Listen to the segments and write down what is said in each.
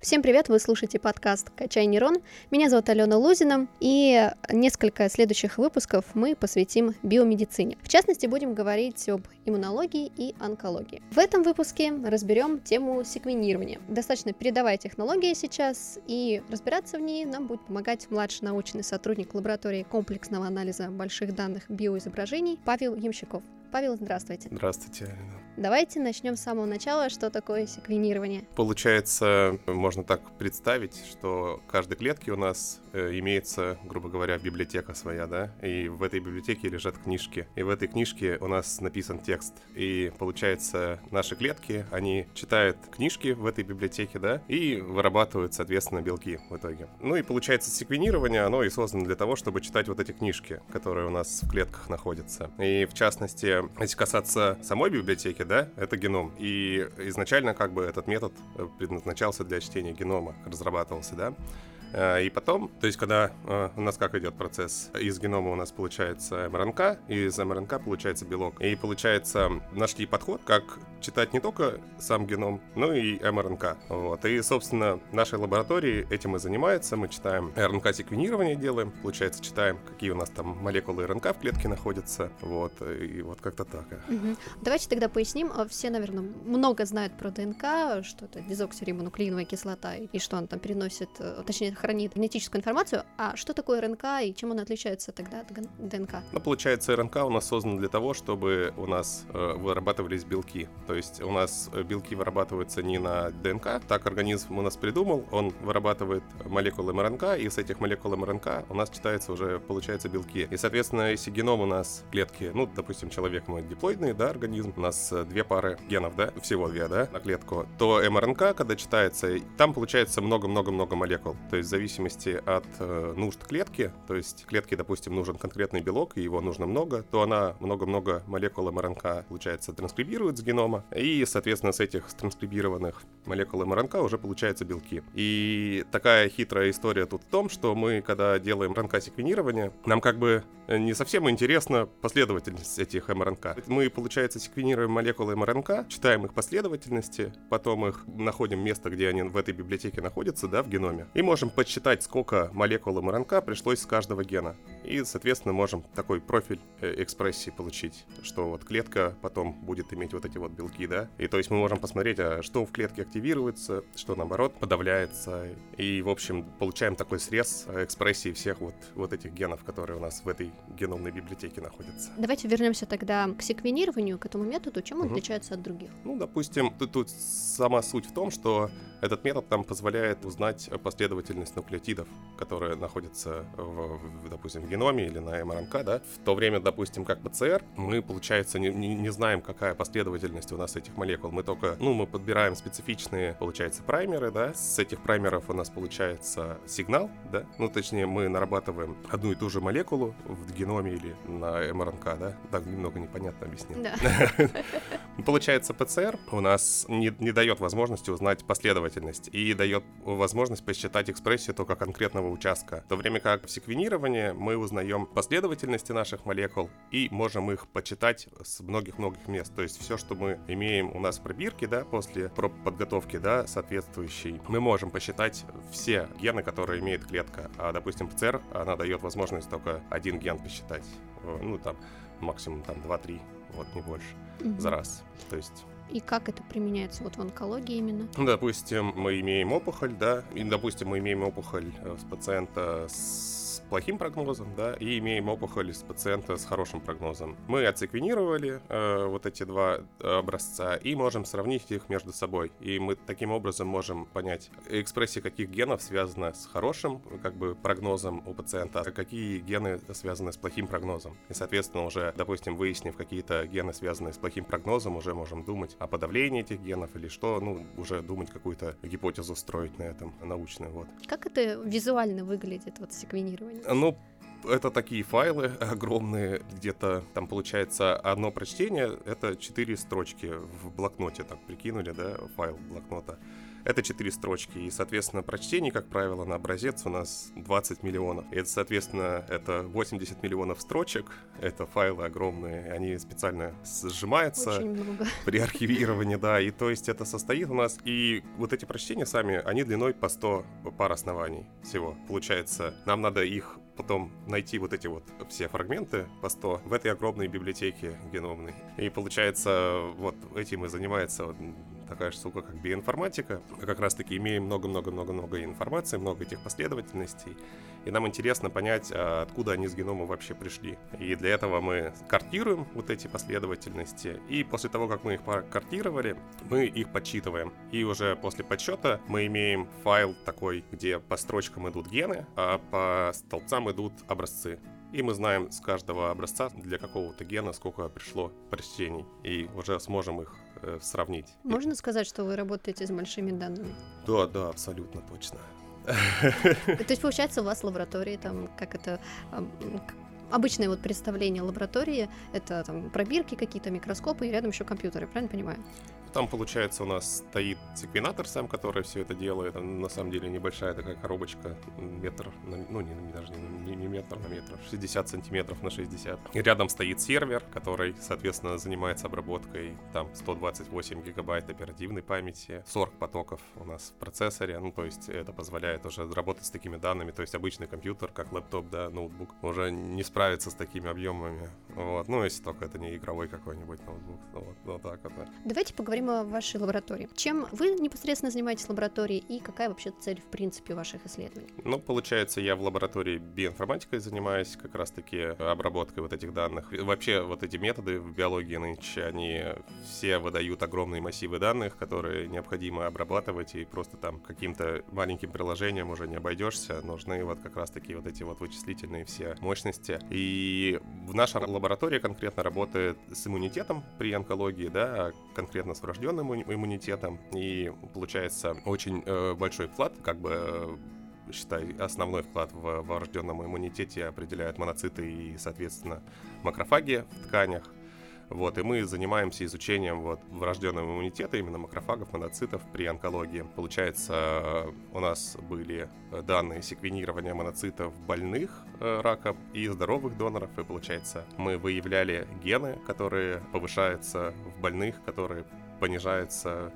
Всем привет, вы слушаете подкаст «Качай нейрон». Меня зовут Алена Лузина, и несколько следующих выпусков мы посвятим биомедицине. В частности, будем говорить об иммунологии и онкологии. В этом выпуске разберем тему секвенирования. Достаточно передовая технология сейчас, и разбираться в ней нам будет помогать младший научный сотрудник лаборатории комплексного анализа больших данных биоизображений Павел Ямщиков. Павел, здравствуйте. Здравствуйте, Алина. Давайте начнем с самого начала, что такое секвенирование. Получается, можно так представить, что каждой клетке у нас имеется, грубо говоря, библиотека своя, да, и в этой библиотеке лежат книжки, и в этой книжке у нас написан текст, и получается, наши клетки, они читают книжки в этой библиотеке, да, и вырабатывают, соответственно, белки в итоге. Ну и получается, секвенирование, оно и создано для того, чтобы читать вот эти книжки, которые у нас в клетках находятся. И в частности, если касаться самой библиотеки, да, это геном. И изначально как бы этот метод э, предназначался для чтения генома, разрабатывался, да. Э, и потом, то есть когда э, у нас как идет процесс, из генома у нас получается МРНК, из МРНК получается белок. И получается, нашли подход, как читать не только сам геном, но и МРНК. Вот. И, собственно, в нашей лаборатории этим и занимается. Мы читаем РНК-секвенирование делаем, получается, читаем, какие у нас там молекулы РНК в клетке находятся. Вот. И вот как-то так. Угу. Давайте тогда поясним. А все, наверное, много знают про ДНК, что это дезоксирибонуклеиновая кислота, и что она там переносит, э, точнее, хранит генетическую информацию. А что такое РНК и чем он отличается тогда от ДНК? Ну, получается, РНК у нас создан для того, чтобы у нас э, вырабатывались белки. То есть у нас э, белки вырабатываются не на ДНК, так организм у нас придумал, он вырабатывает молекулы МРНК, и с этих молекул МРНК у нас читается уже, получается, белки. И, соответственно, если геном у нас клетки, ну, допустим, человек мы диплоидный, да, организм, у нас э, две пары генов, да, всего две, да, на клетку, то МРНК, когда читается, там получается много-много-много молекул. То есть в зависимости от э, нужд клетки, то есть клетке, допустим, нужен конкретный белок, и его нужно много, то она много-много молекул МРНК, получается, транскрибирует с генома, и, соответственно, с этих транскрибированных молекул МРНК уже получаются белки. И такая хитрая история тут в том, что мы, когда делаем РНК-секвенирование, нам как бы не совсем интересна последовательность этих МРНК. Мы, получается, секвенируем молекулы МРНК, читаем их последовательности, потом их находим место, где они в этой библиотеке находятся, да, в геноме, и можем подсчитать, сколько молекул МРНК пришлось с каждого гена. И, соответственно, можем такой профиль э, экспрессии получить, что вот клетка потом будет иметь вот эти вот белки да? И то есть мы можем посмотреть, а что в клетке активируется, что наоборот подавляется. И, в общем, получаем такой срез экспрессии всех вот, вот этих генов, которые у нас в этой геномной библиотеке находятся. Давайте вернемся тогда к секвенированию, к этому методу. Чем он угу. отличается от других? Ну, допустим, тут, тут сама суть в том, что этот метод нам позволяет узнать последовательность нуклеотидов, которые находятся, в, в, допустим, в геноме или на МРНК, да. В то время, допустим, как ПЦР, мы, получается, не, не, не знаем, какая последовательность у нас этих молекул. Мы только, ну, мы подбираем специфичные, получается, праймеры, да. С этих праймеров у нас получается сигнал, да. Ну, точнее, мы нарабатываем одну и ту же молекулу в геноме или на МРНК, да. Так немного непонятно объяснил. Да. Получается, ПЦР у нас не, не дает возможности узнать последовательность последовательность и дает возможность посчитать экспрессию только конкретного участка. В то время как в секвенировании мы узнаем последовательности наших молекул и можем их почитать с многих-многих мест. То есть все, что мы имеем у нас в пробирке, да, после проб подготовки, да, соответствующей, мы можем посчитать все гены, которые имеет клетка. А, допустим, ПЦР, она дает возможность только один ген посчитать. Ну, там, максимум там 2-3, вот не больше, mm-hmm. за раз. То есть и как это применяется вот в онкологии именно? Допустим, мы имеем опухоль, да, и, допустим, мы имеем опухоль э, с пациента с плохим прогнозом, да, и имеем опухоль с пациента с хорошим прогнозом. Мы отсеквенировали э, вот эти два образца и можем сравнить их между собой. И мы таким образом можем понять, экспрессия каких генов связана с хорошим как бы прогнозом у пациента, а какие гены связаны с плохим прогнозом. И, соответственно, уже, допустим, выяснив какие-то гены, связанные с плохим прогнозом, уже можем думать о подавлении этих генов или что, ну, уже думать какую-то гипотезу строить на этом научную, вот. Как это визуально выглядит, вот секвенирование? Ну, это такие файлы огромные, где-то там получается одно прочтение, это четыре строчки в блокноте, так прикинули, да, файл блокнота. Это 4 строчки, и, соответственно, прочтений, как правило, на образец у нас 20 миллионов. И это, соответственно, это 80 миллионов строчек, это файлы огромные, они специально сжимаются Очень много. при архивировании, да, и то есть это состоит у нас, и вот эти прочтения сами, они длиной по 100 пар оснований всего. Получается, нам надо их потом найти вот эти вот все фрагменты по 100 в этой огромной библиотеке геномной. И получается, вот этим и занимается такая штука, как биоинформатика. Мы как раз-таки имеем много-много-много-много информации, много этих последовательностей. И нам интересно понять, а откуда они с генома вообще пришли. И для этого мы картируем вот эти последовательности. И после того, как мы их картировали, мы их подсчитываем. И уже после подсчета мы имеем файл такой, где по строчкам идут гены, а по столбцам идут образцы. И мы знаем с каждого образца для какого-то гена сколько пришло прочтений. И уже сможем их э, сравнить. Можно сказать, что вы работаете с большими данными? Да, да, абсолютно точно. То есть, получается, у вас лаборатории, там, как это, обычное вот представление лаборатории, это там пробирки какие-то, микроскопы и рядом еще компьютеры, правильно понимаю? Там, получается, у нас стоит секвенатор сам, который все это делает. На самом деле небольшая такая коробочка, метр, на, ну не, даже не, не метр на метр, 60 сантиметров на 60. И рядом стоит сервер, который, соответственно, занимается обработкой там 128 гигабайт оперативной памяти, 40 потоков у нас в процессоре. Ну, то есть это позволяет уже работать с такими данными. То есть обычный компьютер, как лэптоп, да, ноутбук, уже не справится с такими объемами. Вот. Ну, если только это не игровой какой-нибудь ноутбук. Вот, вот так вот. Давайте поговорим поговорим о вашей лаборатории. Чем вы непосредственно занимаетесь в лаборатории и какая вообще цель, в принципе, ваших исследований? Ну, получается, я в лаборатории биоинформатикой занимаюсь, как раз-таки обработкой вот этих данных. Вообще, вот эти методы в биологии нынче, они все выдают огромные массивы данных, которые необходимо обрабатывать, и просто там каким-то маленьким приложением уже не обойдешься. Нужны вот как раз-таки вот эти вот вычислительные все мощности. И в нашей лаборатории конкретно работает с иммунитетом при онкологии, да, а конкретно с врожденным иммунитетом, и получается очень э, большой вклад, как бы э, считай, основной вклад в врожденном иммунитете определяют моноциты и, соответственно, макрофаги в тканях. Вот, и мы занимаемся изучением вот врожденного иммунитета, именно макрофагов, моноцитов при онкологии. Получается, у нас были данные секвенирования моноцитов больных э, раком и здоровых доноров, и получается, мы выявляли гены, которые повышаются в больных, которые понижается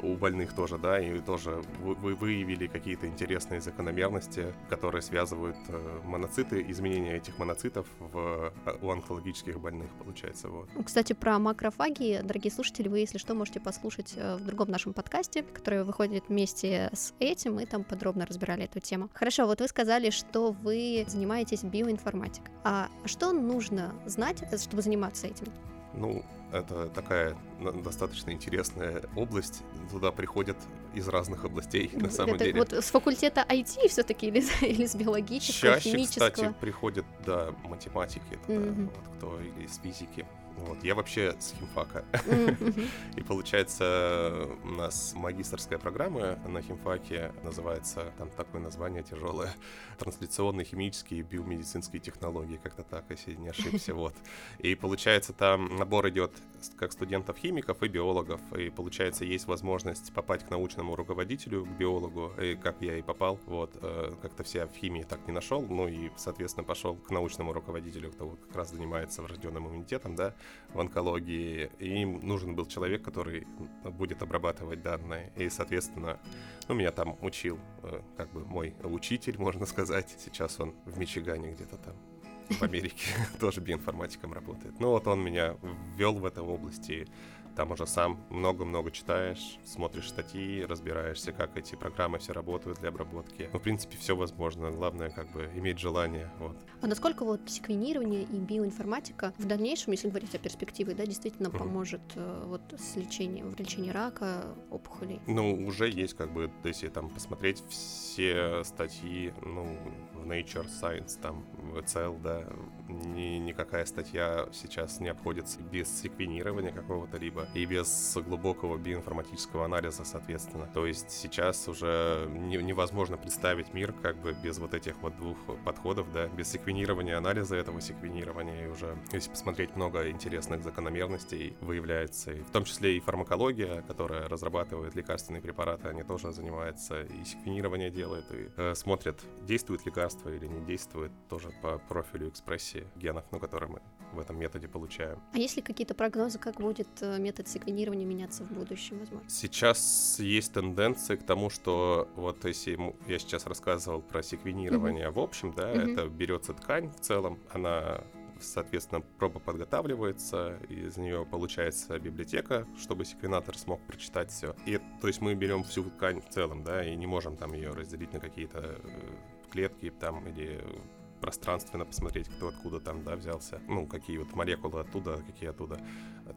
у больных тоже, да, и тоже вы выявили какие-то интересные закономерности, которые связывают э, моноциты, изменения этих моноцитов в, э, у онкологических больных, получается, вот. Кстати, про макрофаги, дорогие слушатели, вы, если что, можете послушать э, в другом нашем подкасте, который выходит вместе с этим, мы там подробно разбирали эту тему. Хорошо, вот вы сказали, что вы занимаетесь биоинформатикой. А что нужно знать, чтобы заниматься этим? Ну, это такая достаточно интересная область. Туда приходят из разных областей, на самом это деле. Вот с факультета IT все-таки или, или с биологического, Чаще, химического? кстати, приходят, да, математики, mm-hmm. вот кто, или из физики. Вот, я вообще с химфака. И получается, у нас магистрская программа на химфаке называется, там такое название тяжелое, трансляционные химические и биомедицинские технологии, как-то так, если не ошибся, вот. И получается, там набор идет как студентов-химиков и биологов, и получается, есть возможность попасть к научному руководителю, к биологу, и как я и попал, вот, э, как-то все в химии так не нашел, ну и, соответственно, пошел к научному руководителю, кто как раз занимается врожденным иммунитетом, да, в онкологии, и им нужен был человек, который будет обрабатывать данные, и, соответственно, ну, меня там учил, э, как бы, мой учитель, можно сказать, сейчас он в Мичигане где-то там, в Америке, тоже биоинформатиком работает. Ну, вот он меня ввел в эту область, и там уже сам много-много читаешь, смотришь статьи, разбираешься, как эти программы все работают для обработки. Ну, в принципе, все возможно. Главное, как бы, иметь желание. Вот. А насколько вот секвенирование и биоинформатика в дальнейшем, если говорить о перспективе, да, действительно mm-hmm. поможет э, вот с лечением, в лечении рака, опухолей? Ну, уже есть, как бы, если там посмотреть все статьи, ну, в Nature Science, там, в Cell, да, ни, никакая статья сейчас не обходится без секвенирования какого-то либо и без глубокого биоинформатического анализа, соответственно. То есть сейчас уже не, невозможно представить мир как бы без вот этих вот двух подходов, да, без секвенирования анализа этого секвенирования. И уже, если посмотреть, много интересных закономерностей выявляется. И в том числе и фармакология, которая разрабатывает лекарственные препараты, они тоже занимаются и секвенирование делают, и э, смотрят, действует лекарство или не действует, тоже по профилю экспрессии генов, ну, которые мы в этом методе получаем. А есть ли какие-то прогнозы, как будет э, метод секвенирования меняться в будущем, возможно? Сейчас есть тенденции к тому, что вот если я сейчас рассказывал про секвенирование mm-hmm. в общем, да, mm-hmm. это берется ткань в целом, она соответственно, проба подготавливается, из нее получается библиотека, чтобы секвенатор смог прочитать все. И, то есть мы берем всю ткань в целом, да, и не можем там ее разделить на какие-то э, клетки там или пространственно посмотреть, кто откуда там, да, взялся, ну, какие вот молекулы оттуда, какие оттуда,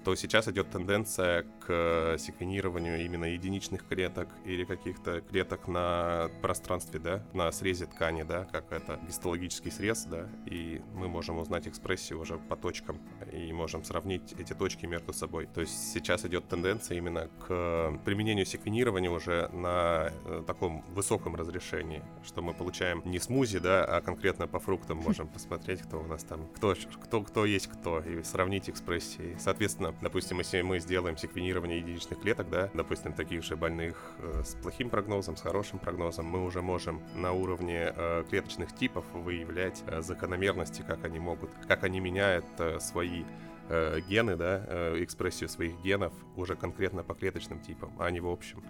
то сейчас идет тенденция к секвенированию именно единичных клеток или каких-то клеток на пространстве, да, на срезе ткани, да, как это гистологический срез, да, и мы можем узнать экспрессию уже по точкам и можем сравнить эти точки между собой. То есть сейчас идет тенденция именно к применению секвенирования уже на э, таком высоком разрешении, что мы получаем не смузи, да, а конкретно по фруктам можем посмотреть, кто у нас там, кто, кто, кто есть кто, и сравнить экспрессии. Соответственно, допустим, если мы сделаем секвенирование единичных клеток, да, допустим, таких же больных э, с плохим прогнозом, с хорошим прогнозом, мы уже можем на уровне э, клеточных типов выявлять э, закономерности, как они могут, как они меняют э, свои э, гены, да, э, экспрессию своих генов уже конкретно по клеточным типам, а не в общем.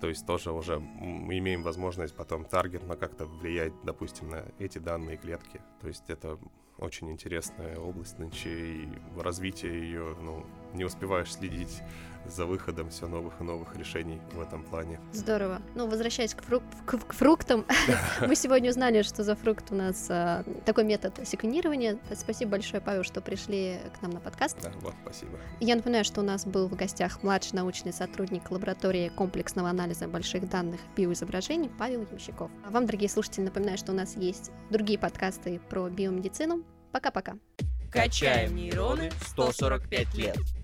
То есть тоже уже мы имеем возможность потом таргетно как-то влиять, допустим, на эти данные клетки. То есть это очень интересная область нынче, и развитие ее, ну, не успеваешь следить за выходом все новых и новых решений в этом плане. Здорово. Ну, возвращаясь к, фрук к, к фруктам, мы сегодня узнали, что за фрукт у нас а, такой метод секвенирования. Спасибо большое, Павел, что пришли к нам на подкаст. Да, вот, спасибо. Я напоминаю, что у нас был в гостях младший научный сотрудник лаборатории комплексного анализа больших данных биоизображений Павел Ямщиков. А вам, дорогие слушатели, напоминаю, что у нас есть другие подкасты про биомедицину. Пока-пока. Качаем нейроны 145 лет.